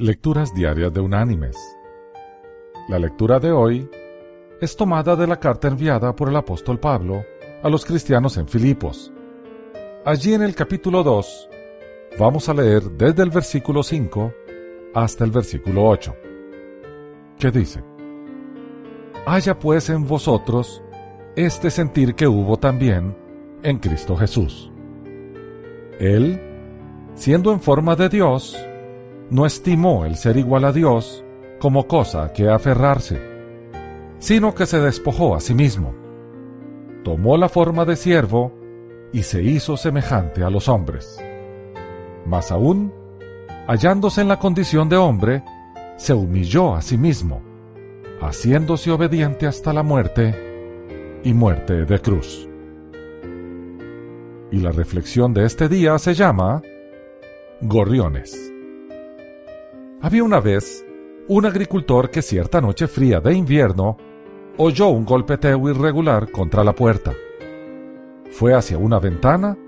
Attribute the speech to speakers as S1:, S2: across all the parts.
S1: Lecturas Diarias de Unánimes. La lectura de hoy es tomada de la carta enviada por el apóstol Pablo a los cristianos en Filipos. Allí en el capítulo 2 vamos a leer desde el versículo 5 hasta el versículo 8, que dice, Haya pues en vosotros este sentir que hubo también en Cristo Jesús. Él, siendo en forma de Dios, no estimó el ser igual a Dios como cosa que aferrarse, sino que se despojó a sí mismo. Tomó la forma de siervo y se hizo semejante a los hombres. Más aún, hallándose en la condición de hombre, se humilló a sí mismo, haciéndose obediente hasta la muerte y muerte de cruz. Y la reflexión de este día se llama Gorriones. Había una vez un agricultor que cierta noche fría de invierno oyó un golpeteo irregular contra la puerta. Fue hacia una ventana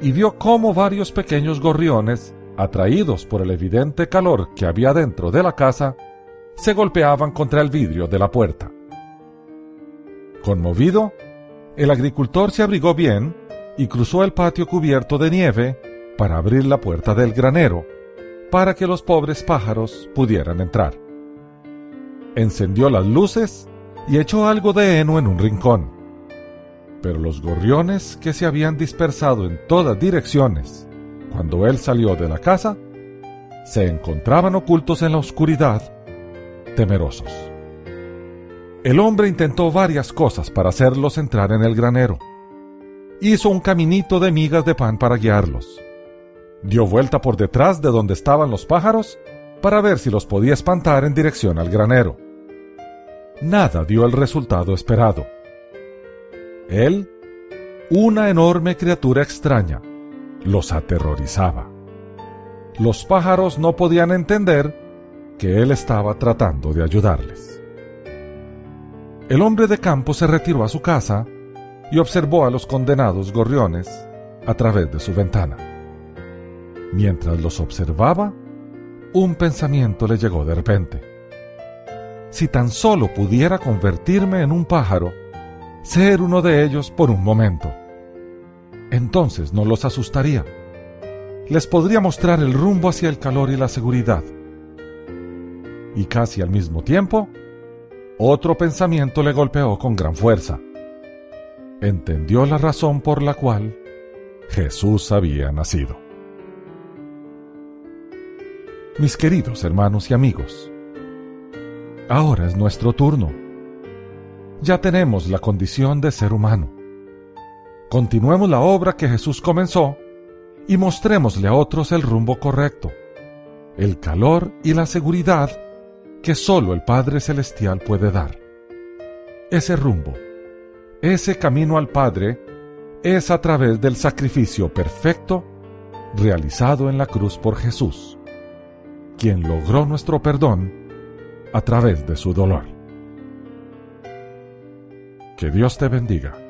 S1: y vio cómo varios pequeños gorriones, atraídos por el evidente calor que había dentro de la casa, se golpeaban contra el vidrio de la puerta. Conmovido, el agricultor se abrigó bien y cruzó el patio cubierto de nieve para abrir la puerta del granero, para que los pobres pájaros pudieran entrar. Encendió las luces y echó algo de heno en un rincón. Pero los gorriones que se habían dispersado en todas direcciones cuando él salió de la casa, se encontraban ocultos en la oscuridad, temerosos. El hombre intentó varias cosas para hacerlos entrar en el granero. Hizo un caminito de migas de pan para guiarlos dio vuelta por detrás de donde estaban los pájaros para ver si los podía espantar en dirección al granero. Nada dio el resultado esperado. Él, una enorme criatura extraña, los aterrorizaba. Los pájaros no podían entender que él estaba tratando de ayudarles. El hombre de campo se retiró a su casa y observó a los condenados gorriones a través de su ventana. Mientras los observaba, un pensamiento le llegó de repente. Si tan solo pudiera convertirme en un pájaro, ser uno de ellos por un momento, entonces no los asustaría. Les podría mostrar el rumbo hacia el calor y la seguridad. Y casi al mismo tiempo, otro pensamiento le golpeó con gran fuerza. Entendió la razón por la cual Jesús había nacido. Mis queridos hermanos y amigos, ahora es nuestro turno. Ya tenemos la condición de ser humano. Continuemos la obra que Jesús comenzó y mostrémosle a otros el rumbo correcto, el calor y la seguridad que solo el Padre Celestial puede dar. Ese rumbo, ese camino al Padre, es a través del sacrificio perfecto realizado en la cruz por Jesús quien logró nuestro perdón a través de su dolor. Que Dios te bendiga.